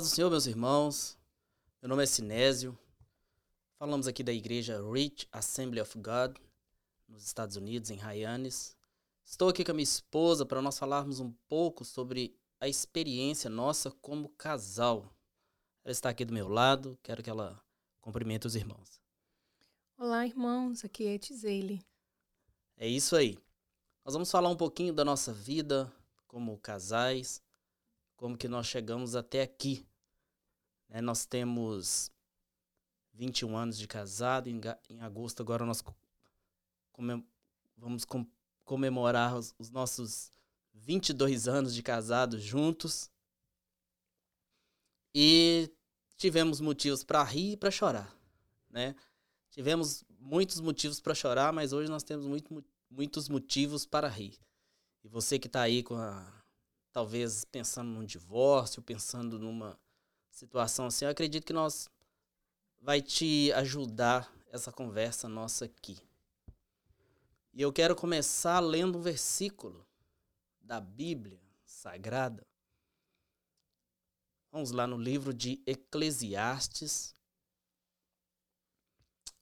Paz do Senhor, meus irmãos. Meu nome é Sinésio. Falamos aqui da igreja Rich Assembly of God, nos Estados Unidos, em Hyannis. Estou aqui com a minha esposa para nós falarmos um pouco sobre a experiência nossa como casal. Ela está aqui do meu lado, quero que ela cumprimente os irmãos. Olá, irmãos. Aqui é Tizeile. É isso aí. Nós vamos falar um pouquinho da nossa vida como casais, como que nós chegamos até aqui. Né? Nós temos 21 anos de casado, em, em agosto agora nós comem vamos com comemorar os, os nossos 22 anos de casados juntos. E tivemos motivos para rir e para chorar, né? Tivemos muitos motivos para chorar, mas hoje nós temos muito, muitos motivos para rir. E você que está aí com a, talvez pensando num divórcio, pensando numa situação assim, eu acredito que nós vai te ajudar essa conversa nossa aqui. E eu quero começar lendo um versículo da Bíblia Sagrada. Vamos lá no livro de Eclesiastes,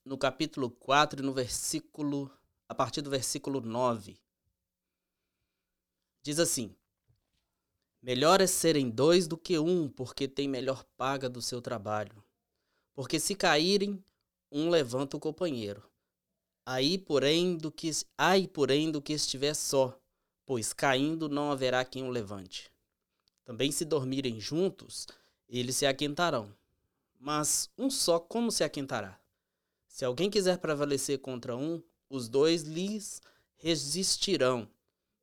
no capítulo 4, no versículo, a partir do versículo 9. Diz assim: Melhor é serem dois do que um, porque tem melhor paga do seu trabalho. Porque se caírem, um levanta o companheiro. Aí, porém, do que ai, porém, do que estiver só, pois caindo não haverá quem o levante. Também se dormirem juntos, eles se aquentarão. Mas um só como se aquentará? Se alguém quiser prevalecer contra um, os dois lhes resistirão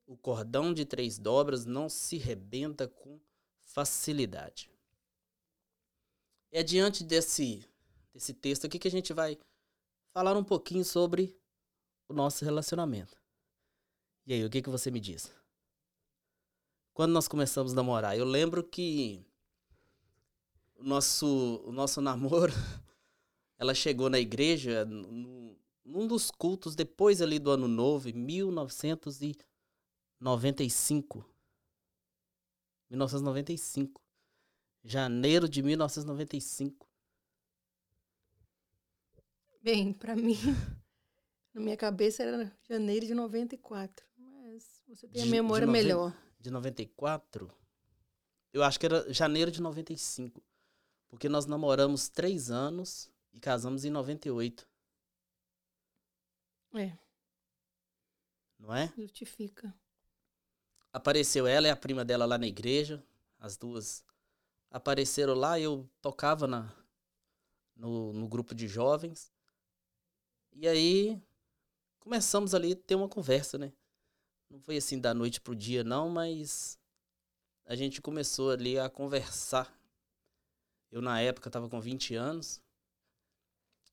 o cordão de três dobras não se rebenta com facilidade. É diante desse, desse texto aqui que a gente vai falar um pouquinho sobre o nosso relacionamento. E aí, o que, que você me diz? Quando nós começamos a namorar, eu lembro que o nosso, o nosso namoro, ela chegou na igreja no, num dos cultos depois ali do ano novo, em 1900 e 95. 1995. Janeiro de 1995. Bem, para mim, na minha cabeça era janeiro de 94. Mas você tem a memória de melhor. De 94? Eu acho que era janeiro de 95. Porque nós namoramos três anos e casamos em 98. É. Não é? Justifica apareceu ela e a prima dela lá na igreja, as duas apareceram lá, eu tocava na, no, no grupo de jovens. E aí começamos ali a ter uma conversa, né? Não foi assim da noite pro dia, não, mas a gente começou ali a conversar. Eu, na época, estava com 20 anos.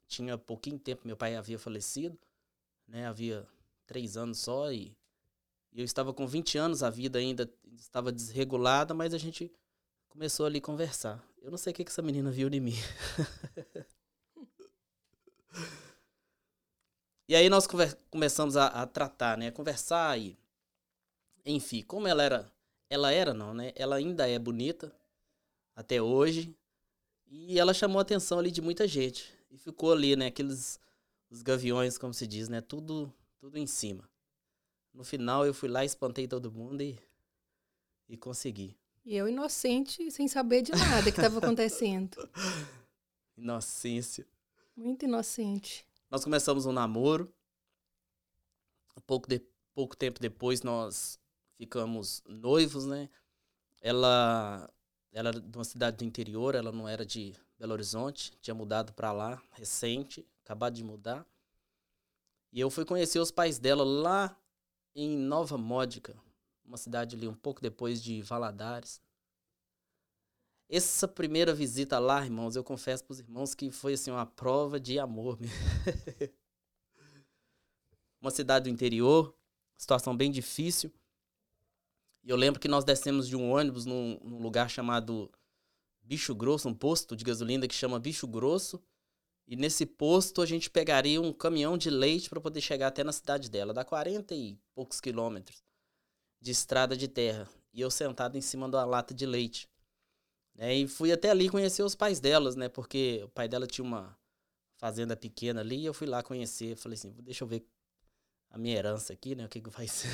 Tinha pouquinho tempo, meu pai havia falecido, né? Havia três anos só e eu estava com 20 anos, a vida ainda estava desregulada, mas a gente começou ali a conversar. Eu não sei o que, que essa menina viu de mim. e aí nós começamos a, a, tratar, né? A conversar e... Enfim, como ela era... Ela era, não, né? Ela ainda é bonita, até hoje. E ela chamou a atenção ali de muita gente. E ficou ali, né? Aqueles... Os gaviões, como se diz, né? Tudo, tudo em cima. No final eu fui lá, espantei todo mundo e, e consegui. E eu inocente, sem saber de nada que estava acontecendo. Inocência. Muito inocente. Nós começamos um namoro. Pouco, de, pouco tempo depois nós ficamos noivos, né? Ela, ela era de uma cidade do interior, ela não era de Belo Horizonte, tinha mudado para lá recente, acabado de mudar. E eu fui conhecer os pais dela lá em Nova Módica, uma cidade ali um pouco depois de Valadares. Essa primeira visita lá, irmãos, eu confesso para os irmãos que foi assim uma prova de amor. uma cidade do interior, situação bem difícil. E eu lembro que nós descemos de um ônibus num, num lugar chamado Bicho Grosso, um posto de gasolina que chama Bicho Grosso. E nesse posto a gente pegaria um caminhão de leite para poder chegar até na cidade dela. Dá 40 e poucos quilômetros de estrada de terra. E eu sentado em cima da lata de leite. É, e fui até ali conhecer os pais delas, né? Porque o pai dela tinha uma fazenda pequena ali e eu fui lá conhecer. Falei assim, deixa eu ver a minha herança aqui, né? O que, que vai ser.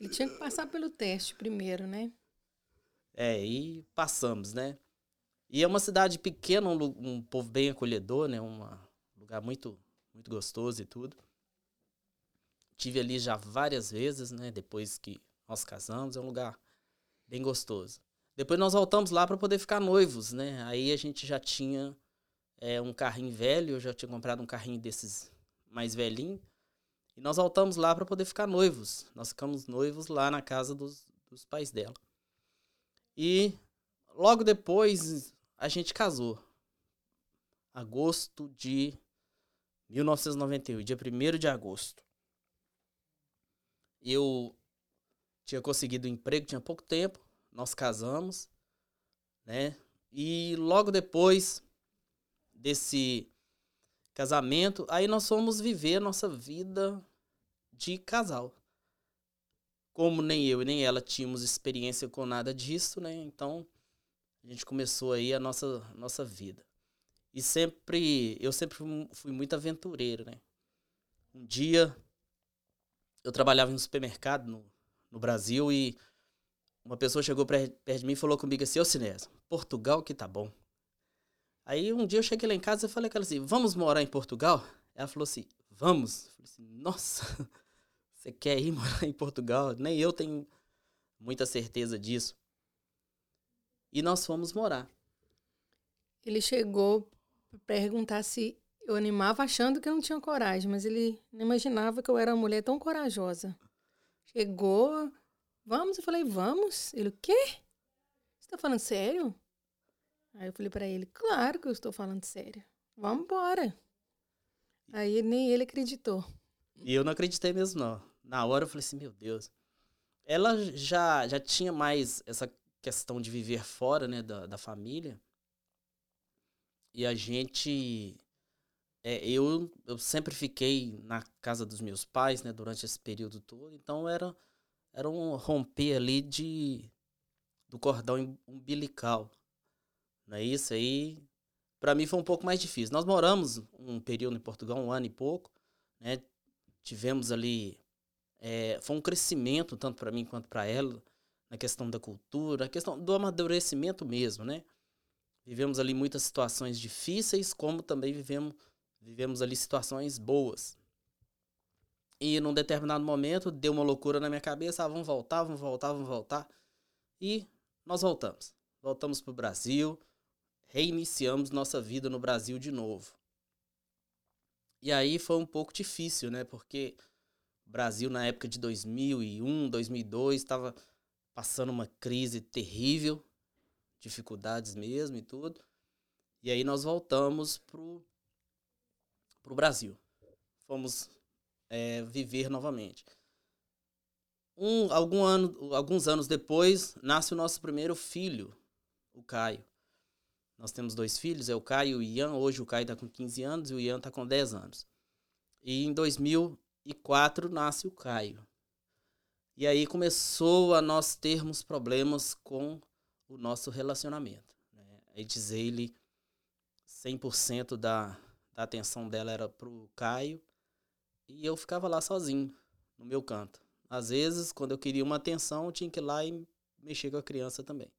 Ele tinha que passar pelo teste primeiro, né? É, e passamos, né? E é uma cidade pequena, um, um povo bem acolhedor, né? Um lugar muito, muito gostoso e tudo. Tive ali já várias vezes, né? Depois que nós casamos, é um lugar bem gostoso. Depois nós voltamos lá para poder ficar noivos, né? Aí a gente já tinha é, um carrinho velho, eu já tinha comprado um carrinho desses mais velhinho. E nós voltamos lá para poder ficar noivos. Nós ficamos noivos lá na casa dos, dos pais dela. E logo depois a gente casou. Agosto de 1991, dia 1 de agosto. Eu tinha conseguido um emprego, tinha pouco tempo. Nós casamos, né? E logo depois desse casamento, aí nós fomos viver a nossa vida de casal. Como nem eu e nem ela tínhamos experiência com nada disso, né? Então a gente começou aí a nossa nossa vida. E sempre, eu sempre fui muito aventureiro, né? Um dia eu trabalhava em um supermercado no, no Brasil e uma pessoa chegou perto de mim e falou comigo assim, ô Sinésio, Portugal que tá bom. Aí um dia eu cheguei lá em casa e falei com ela assim, vamos morar em Portugal? Ela falou assim, vamos. Eu falei assim, nossa, você quer ir morar em Portugal? Nem eu tenho muita certeza disso. E nós fomos morar. Ele chegou para perguntar se eu animava achando que eu não tinha coragem, mas ele não imaginava que eu era uma mulher tão corajosa. Chegou, vamos? Eu falei, vamos. Ele, o quê? Você tá falando sério? Aí eu falei para ele, claro que eu estou falando sério. Vamos embora. Aí nem ele acreditou. E eu não acreditei mesmo, não. Na hora eu falei assim, meu Deus. Ela já, já tinha mais essa questão de viver fora, né, da, da família. E a gente... É, eu, eu sempre fiquei na casa dos meus pais, né, durante esse período todo. Então era, era um romper ali de, do cordão umbilical. Não é isso aí? Para mim foi um pouco mais difícil. Nós moramos um período em Portugal, um ano e pouco, né? Tivemos ali é, foi um crescimento tanto para mim quanto para ela na questão da cultura, a questão do amadurecimento mesmo, né? Vivemos ali muitas situações difíceis, como também vivemos vivemos ali situações boas. E num determinado momento deu uma loucura na minha cabeça, ah, vamos voltar, vamos voltar, vamos voltar. E nós voltamos. Voltamos para o Brasil, reiniciamos nossa vida no Brasil de novo. E aí foi um pouco difícil, né? Porque o Brasil, na época de 2001, 2002, estava passando uma crise terrível, dificuldades mesmo e tudo. E aí nós voltamos pro, pro Brasil. Fomos é, viver novamente. Um, algum ano, alguns anos depois, nasce o nosso primeiro filho, o Caio. Nós temos dois filhos, é o Caio e o Ian. Hoje o Caio está com 15 anos e o Ian está com 10 anos. E em 2004 nasce o Caio. E aí começou a nós termos problemas com o nosso relacionamento. Né? A Edzeile, 100% da, da atenção dela era pro Caio. E eu ficava lá sozinho, no meu canto. Às vezes, quando eu queria uma atenção, eu tinha que ir lá e mexer com a criança também.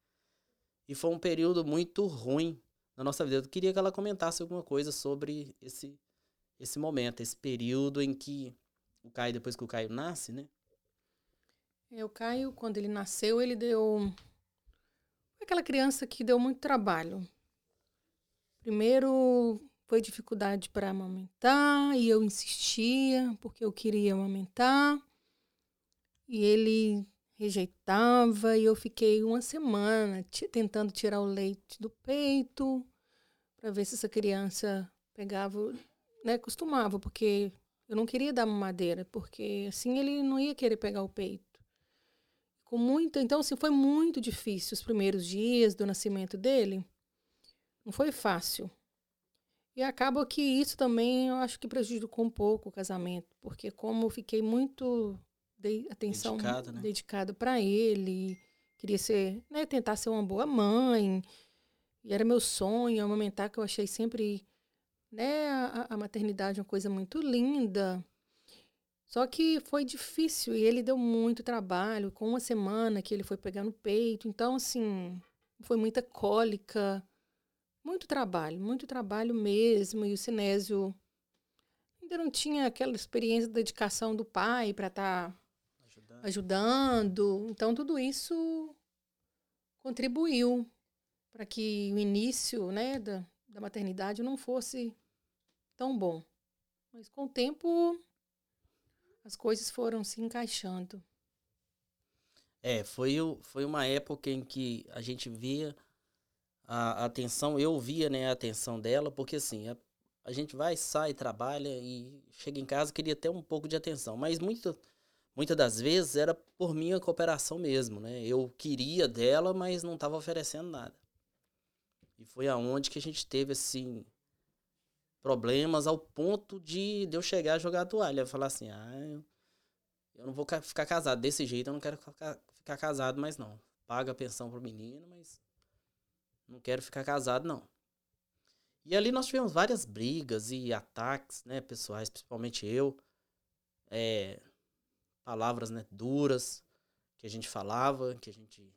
E foi um período muito ruim na nossa vida. Eu queria que ela comentasse alguma coisa sobre esse, esse momento, esse período em que o Caio, depois que o Caio nasce, né? O Caio, quando ele nasceu, ele deu. Aquela criança que deu muito trabalho. Primeiro foi dificuldade para amamentar, e eu insistia, porque eu queria amamentar. E ele rejeitava e eu fiquei uma semana tentando tirar o leite do peito para ver se essa criança pegava, né, costumava, porque eu não queria dar mamadeira, porque assim ele não ia querer pegar o peito. Com então assim, foi muito difícil os primeiros dias do nascimento dele. Não foi fácil. E acaba que isso também eu acho que prejudicou um pouco o casamento, porque como eu fiquei muito dei atenção dedicada, né? dedicada para ele, queria ser, né, tentar ser uma boa mãe. E era meu sonho amamentar, que eu achei sempre, né, a, a maternidade uma coisa muito linda. Só que foi difícil e ele deu muito trabalho. Com uma semana que ele foi pegar no peito. Então, assim, foi muita cólica. Muito trabalho, muito trabalho mesmo. E o Sinésio ainda não tinha aquela experiência de dedicação do pai para estar tá ajudando. ajudando. Então, tudo isso contribuiu para que o início né, da, da maternidade não fosse tão bom. Mas com o tempo as coisas foram se encaixando. É, foi, foi uma época em que a gente via a, atenção, eu via né, a atenção dela, porque assim, a, a gente vai, sai, trabalha e chega em casa queria ter um pouco de atenção, mas muito, muitas das vezes era por minha cooperação mesmo, né? Eu queria dela, mas não estava oferecendo nada. E foi aonde que a gente teve assim problemas ao ponto de, de eu chegar a jogar a toalha. Falar assim, ah, eu, eu não vou ficar casado desse jeito, eu não quero ficar, casado mais não. Paga a pensão pro menino, mas não quero ficar casado não. E ali nós tivemos várias brigas e ataques, né, pessoais, principalmente eu. É, palavras, né, duras que a gente falava, que a gente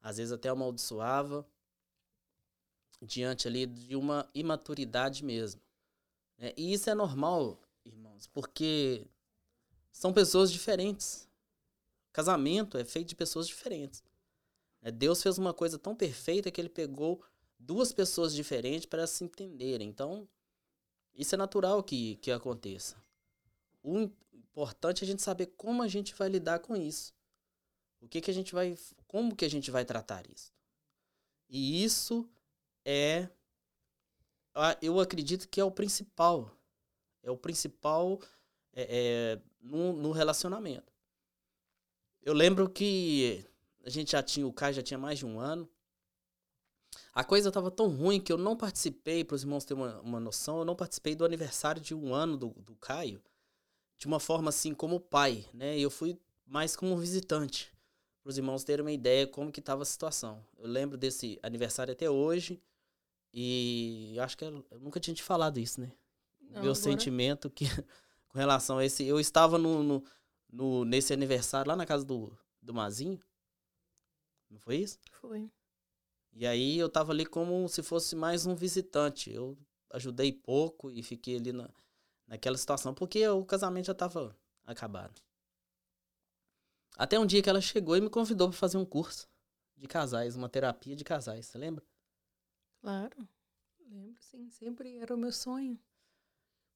às vezes até amaldiçoava diante ali de uma imaturidade mesmo. É, e isso é normal, irmãos, porque são pessoas diferentes. Casamento é feito de pessoas diferentes. É, Deus fez uma coisa tão perfeita que ele pegou duas pessoas diferentes para se entenderem. Então, isso é natural que, que aconteça. O importante é a gente saber como a gente vai lidar com isso. O que, que a gente vai. Como que a gente vai tratar isso. E isso é eu acredito que é o principal. É o principal é, é, no, no, relacionamento. Eu lembro que a gente já tinha, o Caio já tinha mais de um ano. A coisa estava tão ruim que eu não participei, para os irmãos terem uma, uma noção, eu não participei do aniversário de um ano do, do Caio de uma forma assim como pai, né? Eu fui mais como visitante, para os irmãos terem uma ideia como que estava a situação. Eu lembro desse aniversário até hoje. E acho que eu, eu nunca tinha te falado isso, né? Não, Meu agora... sentimento que com relação a esse. Eu estava no, no, no, nesse aniversário lá na casa do, do Mazinho. Não foi isso? Foi. E aí eu tava ali como se fosse mais um visitante. Eu ajudei pouco e fiquei ali na, naquela situação, porque o casamento já tava acabado. Até um dia que ela chegou e me convidou para fazer um curso de casais, uma terapia de casais, você lembra? Claro, lembro sim, sempre era o meu sonho.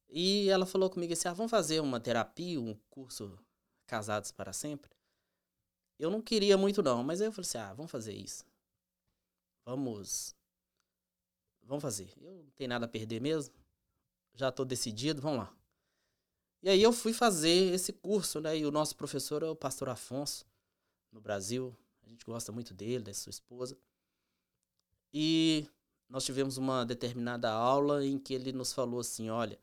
E ela falou comigo assim: ah, vamos fazer uma terapia, um curso Casados para Sempre. Eu não queria muito, não, mas aí eu falei assim: ah, vamos fazer isso. Vamos. Vamos fazer. Eu não tenho nada a perder mesmo. Já estou decidido, vamos lá. E aí eu fui fazer esse curso, né? E o nosso professor é o pastor Afonso, no Brasil. A gente gosta muito dele, da sua esposa. E nós tivemos uma determinada aula em que ele nos falou assim: olha,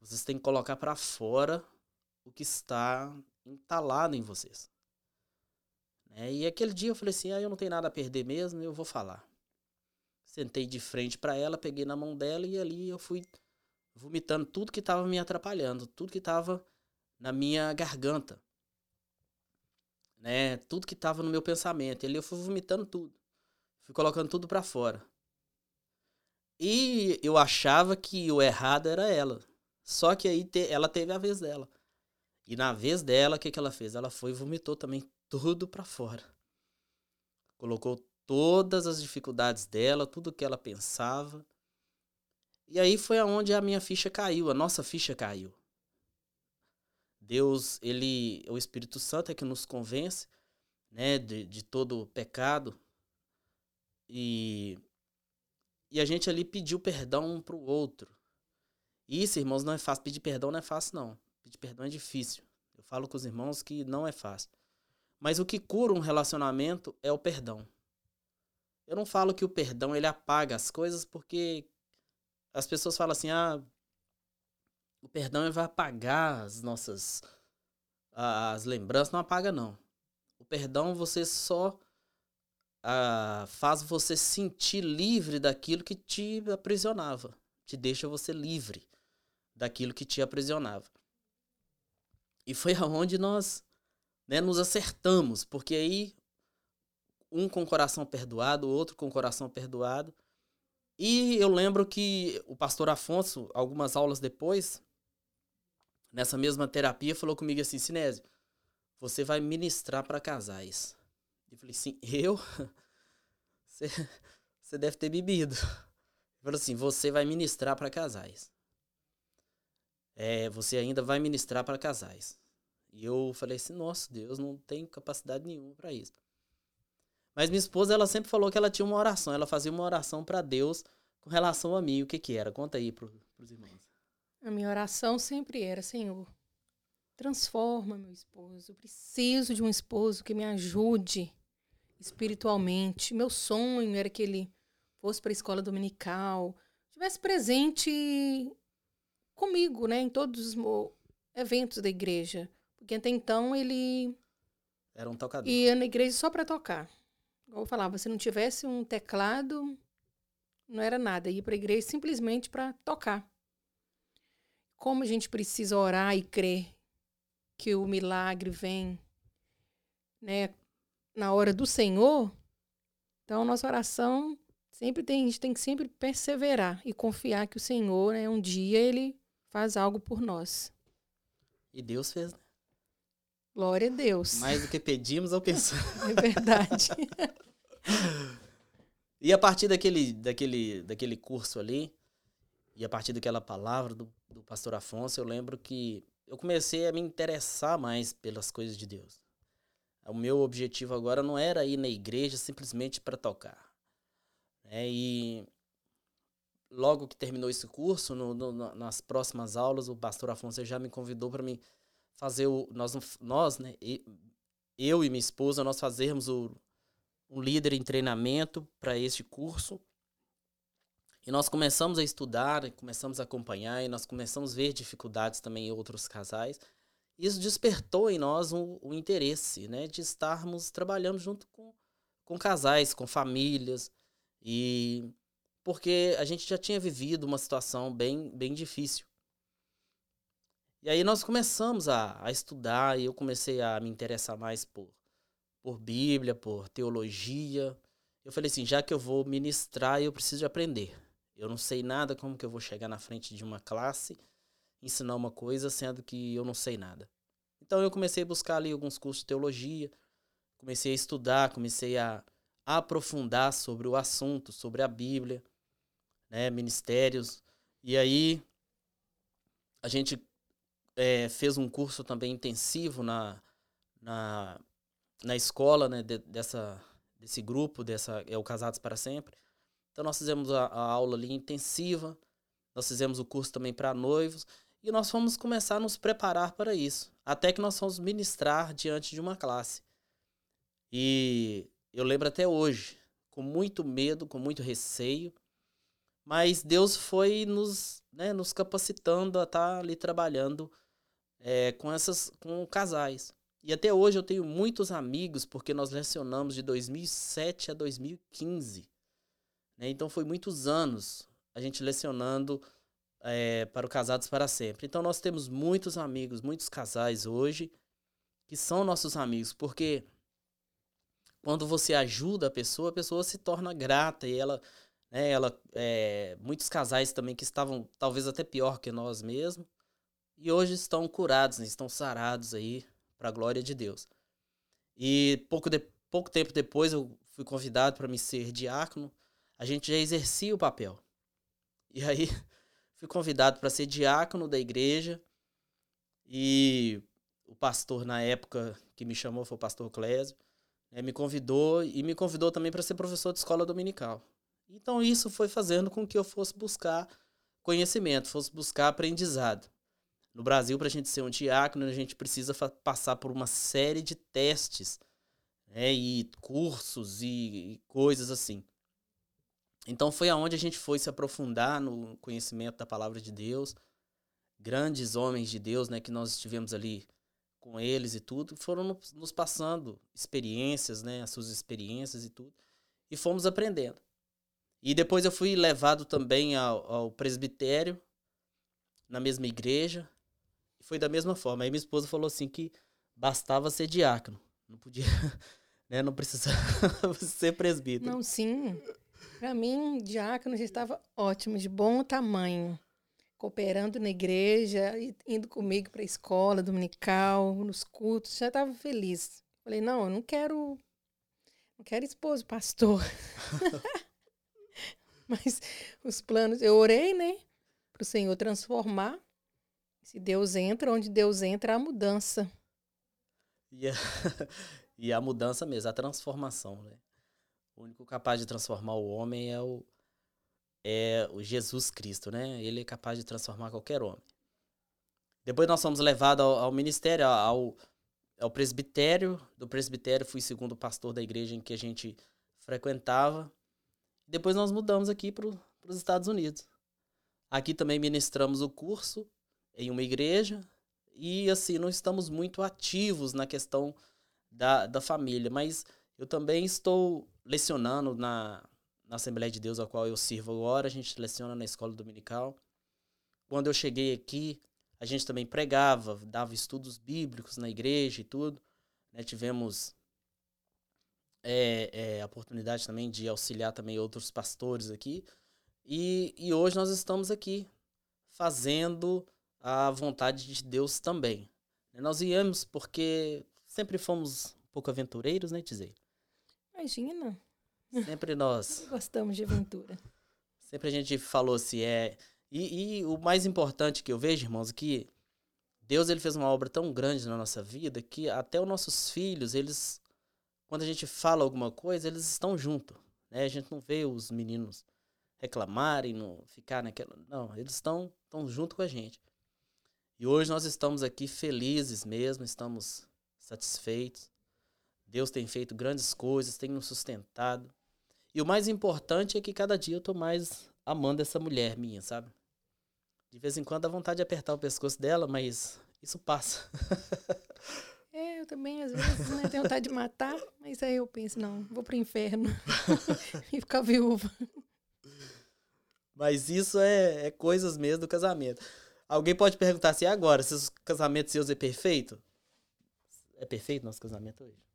vocês têm que colocar para fora o que está entalado em vocês. Né? E aquele dia eu falei assim: ah, eu não tenho nada a perder mesmo, eu vou falar. Sentei de frente para ela, peguei na mão dela e ali eu fui vomitando tudo que estava me atrapalhando, tudo que estava na minha garganta. Né? Tudo que estava no meu pensamento. E ali eu fui vomitando tudo. Fui colocando tudo para fora. E eu achava que o errado era ela. Só que aí te, ela teve a vez dela. E na vez dela, o que, que ela fez? Ela foi e vomitou também tudo para fora. Colocou todas as dificuldades dela, tudo que ela pensava. E aí foi aonde a minha ficha caiu, a nossa ficha caiu. Deus, ele, o Espírito Santo é que nos convence, né, de, de todo pecado. E e a gente ali pediu perdão um pro outro. Isso, irmãos, não é fácil. Pedir perdão não é fácil, não. Pedir perdão é difícil. Eu falo com os irmãos que não é fácil. Mas o que cura um relacionamento é o perdão. Eu não falo que o perdão ele apaga as coisas porque as pessoas falam assim: "Ah, o perdão vai apagar as nossas as lembranças, não apaga não. O perdão você só faz você sentir livre daquilo que te aprisionava, te deixa você livre daquilo que te aprisionava. E foi aonde nós né, nos acertamos, porque aí um com o coração perdoado, o outro com o coração perdoado. E eu lembro que o pastor Afonso, algumas aulas depois, nessa mesma terapia, falou comigo assim: Sinésio, você vai ministrar para casais. Eu falei assim: eu? Você, deve ter bebido. Ele falou assim: você vai ministrar para casais. É, você ainda vai ministrar para casais. E eu falei assim: nossa, Deus, não tenho capacidade nenhuma para isso. Mas minha esposa, ela sempre falou que ela tinha uma oração. Ela fazia uma oração para Deus com relação a mim. O que que era? Conta aí para os irmãos. A minha oração sempre era: Senhor, transforma meu esposo. Eu preciso de um esposo que me ajude espiritualmente. Meu sonho era que ele fosse para a escola dominical, tivesse presente comigo, né, em todos os eventos da igreja, porque até então ele era um tocador. Ia na igreja só para tocar. Como eu falava, se não tivesse um teclado, não era nada. Ia para a igreja simplesmente para tocar. Como a gente precisa orar e crer que o milagre vem, né, na hora do Senhor, então nossa oração sempre tem, a gente tem que sempre perseverar e confiar que o Senhor, né, um dia ele faz algo por nós. E Deus fez, né? Glória a Deus. Mais do que pedimos ou pensamos. é verdade. e a partir daquele, daquele, daquele curso ali, e a partir daquela palavra do, do pastor Afonso, eu lembro que eu comecei a me interessar mais pelas coisas de Deus. O meu objetivo agora não era ir na igreja simplesmente para tocar. É, e logo que terminou esse curso, no, no, nas próximas aulas, o pastor Afonso já me convidou para mim fazer o. Nós, nós né, eu e minha esposa, nós fazermos o, um líder em treinamento para este curso. E nós começamos a estudar, começamos a acompanhar, e nós começamos a ver dificuldades também em outros casais. Isso despertou em nós o um interesse né, de estarmos trabalhando junto com, com casais, com famílias. E porque a gente já tinha vivido uma situação bem, bem difícil. E aí nós começamos a, a estudar e eu comecei a me interessar mais por, por Bíblia, por teologia. Eu falei assim, já que eu vou ministrar, eu preciso de aprender. Eu não sei nada como que eu vou chegar na frente de uma classe, ensinar uma coisa, sendo que eu não sei nada. Então eu comecei a buscar ali alguns cursos de teologia, comecei a estudar, comecei a, aprofundar sobre o assunto, sobre a Bíblia, né, ministérios. E aí a gente é, fez um curso também intensivo na, na, na escola né, de, dessa, desse grupo, dessa é o Casados para Sempre. Então nós fizemos a, a aula ali intensiva, nós fizemos o curso também para noivos e nós fomos começar a nos preparar para isso, até que nós fomos ministrar diante de uma classe. E eu lembro até hoje, com muito medo, com muito receio, mas Deus foi nos, né, nos capacitando a estar tá ali trabalhando é, com essas com casais. E até hoje eu tenho muitos amigos, porque nós lecionamos de 2007 a 2015. Né? Então foi muitos anos a gente lecionando é, para o Casados para Sempre. Então nós temos muitos amigos, muitos casais hoje que são nossos amigos, porque quando você ajuda a pessoa, a pessoa se torna grata e ela, né, ela, é, muitos casais também que estavam talvez até pior que nós mesmos, e hoje estão curados, né? estão sarados aí para a glória de Deus. E pouco, de, pouco tempo depois eu fui convidado para me ser diácono. A gente já exercia o papel. E aí fui convidado para ser diácono da igreja. E o pastor na época que me chamou foi o pastor Clésio, né, me convidou e me convidou também para ser professor de escola dominical. Então isso foi fazendo com que eu fosse buscar conhecimento, fosse buscar aprendizado. No Brasil, para a gente ser um diácono, a gente precisa passar por uma série de testes, né, e cursos e, e coisas assim. Então foi aonde a gente foi se aprofundar no conhecimento da palavra de Deus. Grandes homens de Deus, né, que nós estivemos ali com eles e tudo, foram nos passando experiências, né, as suas experiências e tudo, e fomos aprendendo. E depois eu fui levado também ao, ao presbitério, na mesma igreja, e foi da mesma forma. Aí minha esposa falou assim que bastava ser diácono, não podia, né, não precisava ser presbítero. Não, sim. Para mim, diácono já estava ótimo, de bom tamanho cooperando na igreja, indo comigo para a escola dominical, nos cultos, já estava feliz. Falei, não, eu não quero, não quero esposo, pastor. Mas os planos, eu orei, né, para o Senhor transformar. Se Deus entra, onde Deus entra, há mudança. E a, e a mudança mesmo, a transformação, né? O único capaz de transformar o homem é o, é o Jesus Cristo, né? Ele é capaz de transformar qualquer homem. Depois nós fomos levados ao, ao ministério, ao, ao presbitério. Do presbitério fui segundo pastor da igreja em que a gente frequentava. Depois nós mudamos aqui para os Estados Unidos. Aqui também ministramos o curso em uma igreja e assim não estamos muito ativos na questão da, da família, mas eu também estou lecionando na, na Assembleia de Deus, a qual eu sirvo agora, a gente leciona na escola dominical. Quando eu cheguei aqui, a gente também pregava, dava estudos bíblicos na igreja e tudo. Né? Tivemos é, é, a oportunidade também de auxiliar também outros pastores aqui. E, e hoje nós estamos aqui fazendo a vontade de Deus também. Nós viemos porque sempre fomos um pouco aventureiros, né, Tizei? Imagina. Sempre nós. Gostamos de aventura. Sempre a gente falou se é. E, e, o mais importante que eu vejo, irmãos, é que Deus ele fez uma obra tão grande na nossa vida que até os nossos filhos, eles. Quando a gente fala alguma coisa, eles estão junto. Né? A gente não vê os meninos reclamarem, não ficar naquela. Não, eles estão, estão junto com a gente. E hoje nós estamos aqui felizes mesmo, estamos satisfeitos. Deus tem feito grandes coisas, tem nos sustentado. E o mais importante é que cada dia eu tô mais amando essa mulher minha, sabe? De vez em quando dá vontade de apertar o pescoço dela, mas isso passa. é, eu também às vezes né, tenho vontade de matar, mas aí eu penso, não, vou pro inferno e ficar viúva. Mas isso é, é, coisas mesmo do casamento. Alguém pode perguntar assim, agora, se o casamento seus é perfeito? É perfeito nosso casamento hoje?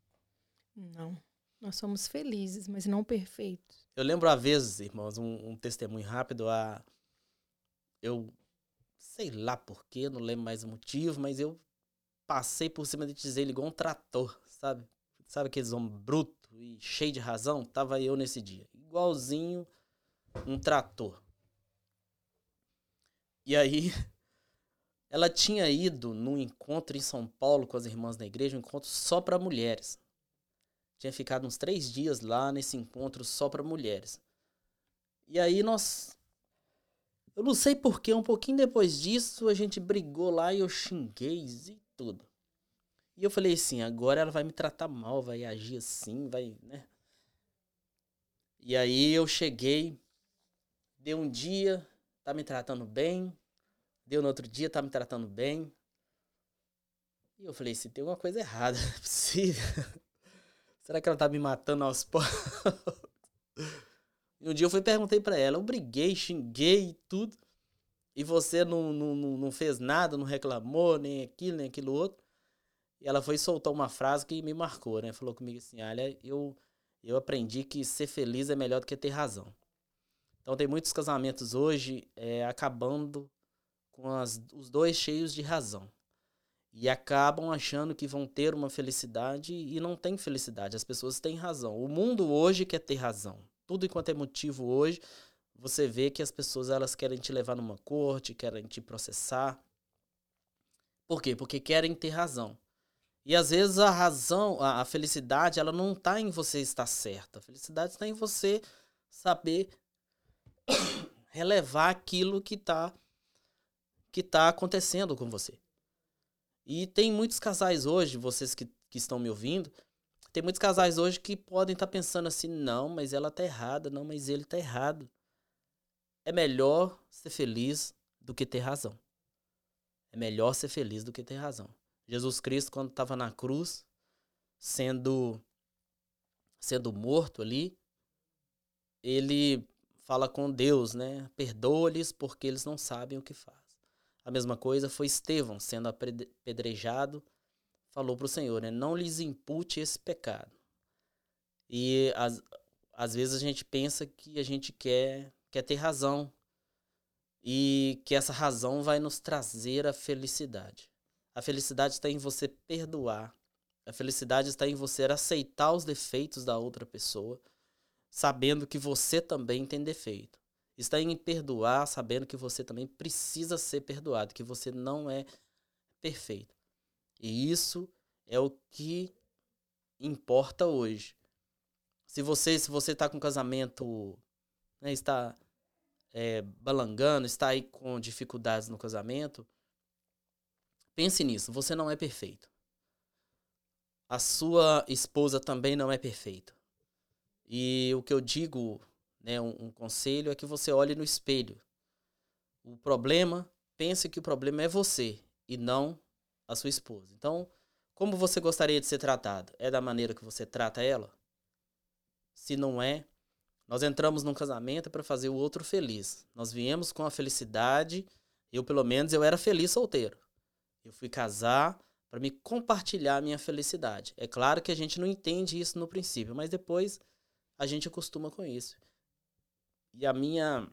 Não. Nós somos felizes, mas não perfeitos. Eu lembro a vezes, irmãos, um, um testemunho rápido. A, eu sei lá porquê, não lembro mais o motivo, mas eu passei por cima de dizer igual um trator, sabe? Sabe aqueles homens brutos e cheio de razão? Tava eu nesse dia. Igualzinho um trator. E aí, ela tinha ido num encontro em São Paulo com as irmãs da igreja, um encontro só para mulheres. Tinha ficado uns três dias lá nesse encontro só para mulheres. E aí nós. Eu não sei porquê, um pouquinho depois disso a gente brigou lá e eu xinguei e tudo. E eu falei assim: agora ela vai me tratar mal, vai agir assim, vai, né? E aí eu cheguei, deu um dia, tá me tratando bem, deu no outro dia, tá me tratando bem. E eu falei: se tem alguma coisa errada, não é possível. Será que ela tá me matando aos poucos? um dia eu fui perguntei para ela, eu briguei, xinguei e tudo. E você não, não, não fez nada, não reclamou, nem aquilo, nem aquilo outro. E ela foi soltar uma frase que me marcou, né? Falou comigo assim: olha, eu, eu aprendi que ser feliz é melhor do que ter razão. Então tem muitos casamentos hoje é, acabando com as, os dois cheios de razão e acabam achando que vão ter uma felicidade e não tem felicidade. As pessoas têm razão. O mundo hoje quer ter razão. Tudo enquanto é motivo hoje, você vê que as pessoas elas querem te levar numa corte, querem te processar. Por quê? Porque querem ter razão. E às vezes a razão, a, a felicidade, ela não está em você estar certa. A felicidade está em você saber relevar aquilo que está que tá acontecendo com você. E tem muitos casais hoje, vocês que, que estão me ouvindo, tem muitos casais hoje que podem estar tá pensando assim: não, mas ela tá errada, não, mas ele tá errado. É melhor ser feliz do que ter razão. É melhor ser feliz do que ter razão. Jesus Cristo, quando estava na cruz, sendo, sendo morto ali, ele fala com Deus, né? Perdoa-lhes porque eles não sabem o que fazem. A mesma coisa foi Estevão, sendo apedrejado, falou para o Senhor, né? Não lhes impute esse pecado. E às, às vezes a gente pensa que a gente quer, quer ter razão e que essa razão vai nos trazer a felicidade. A felicidade está em você perdoar. A felicidade está em você aceitar os defeitos da outra pessoa, sabendo que você também tem defeito. Está em perdoar, sabendo que você também precisa ser perdoado, que você não é perfeito. E isso é o que importa hoje. Se você se você está com um casamento, né, está é, balangando, está aí com dificuldades no casamento, pense nisso. Você não é perfeito. A sua esposa também não é perfeita. E o que eu digo, né, um, um conselho é que você olhe no espelho. O problema, pense que o problema é você e não a sua esposa. Então, como você gostaria de ser tratado? É da maneira que você trata ela? Se não é, nós entramos num casamento para fazer o outro feliz. Nós viemos com a felicidade. Eu, pelo menos, eu era feliz solteiro. Eu fui casar para me compartilhar a minha felicidade. É claro que a gente não entende isso no princípio, mas depois a gente acostuma com isso. E a minha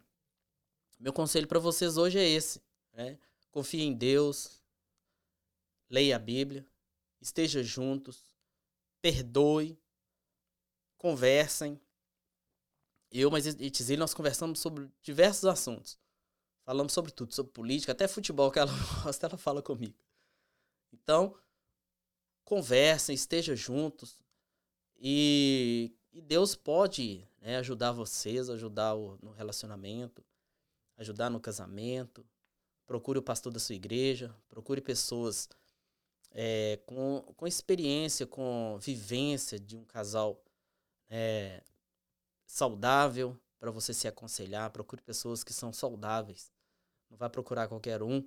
meu conselho para vocês hoje é esse, né? Confie em Deus, leia a Bíblia, esteja juntos, perdoe, conversem. Eu, mas Tizile, nós conversamos sobre diversos assuntos. Falamos sobre tudo, sobre política, até futebol que ela gosta, ela fala comigo. Então, conversem, estejam juntos. E, e Deus pode né, ajudar vocês, ajudar o, no relacionamento, ajudar no casamento. Procure o pastor da sua igreja, procure pessoas é, com, com experiência, com vivência de um casal é, saudável para você se aconselhar. Procure pessoas que são saudáveis. Não vai procurar qualquer um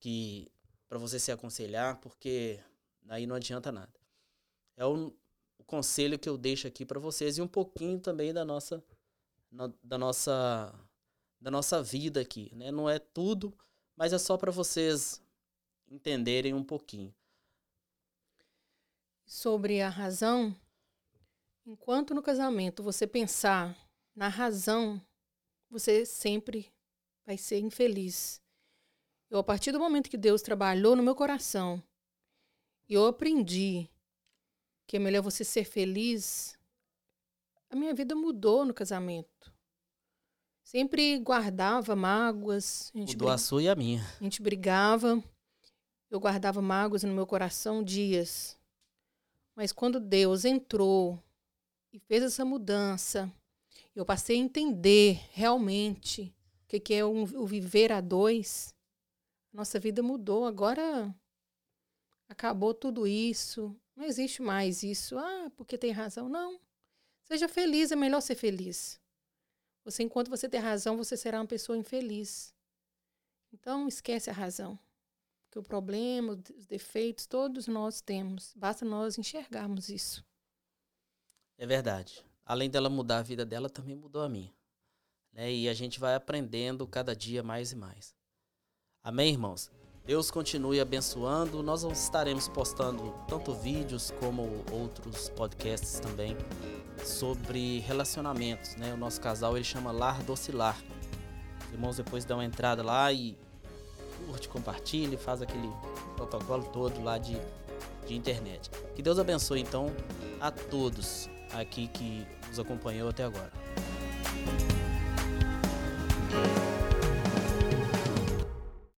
que para você se aconselhar, porque aí não adianta nada. É o, conselho que eu deixo aqui para vocês e um pouquinho também da nossa da nossa da nossa vida aqui, né? Não é tudo, mas é só para vocês entenderem um pouquinho. Sobre a razão, Enquanto no casamento você pensar na razão, você sempre vai ser infeliz. Eu, a partir do momento que Deus trabalhou no meu coração, e eu aprendi que é melhor você ser feliz, a minha vida mudou no casamento. Sempre guardava mágoas. A Mudou brig... a sua e a minha. A gente brigava. Eu guardava mágoas no meu coração dias. Mas quando Deus entrou e fez essa mudança, eu passei a entender realmente o que, que é um, o viver a dois. Nossa vida mudou. Agora acabou tudo isso. Não existe mais isso. Ah, porque tem razão. Não. Seja feliz, é melhor ser feliz. Você, enquanto você tem razão, você será uma pessoa infeliz. Então, esquece a razão. Porque o problema, os defeitos, todos nós temos. Basta nós enxergarmos isso. É verdade. Além dela mudar a vida dela, também mudou a minha. Né? E a gente vai aprendendo cada dia mais e mais. Amém, irmãos? Deus continue abençoando. Nós estaremos postando tanto vídeos como outros podcasts também sobre relacionamentos, né? O nosso casal ele chama Lar Docilar. Os irmãos depois dão uma entrada lá e curte, compartilhe, faz aquele protocolo todo lá de, de internet. Que Deus abençoe então a todos aqui que nos acompanhou até agora.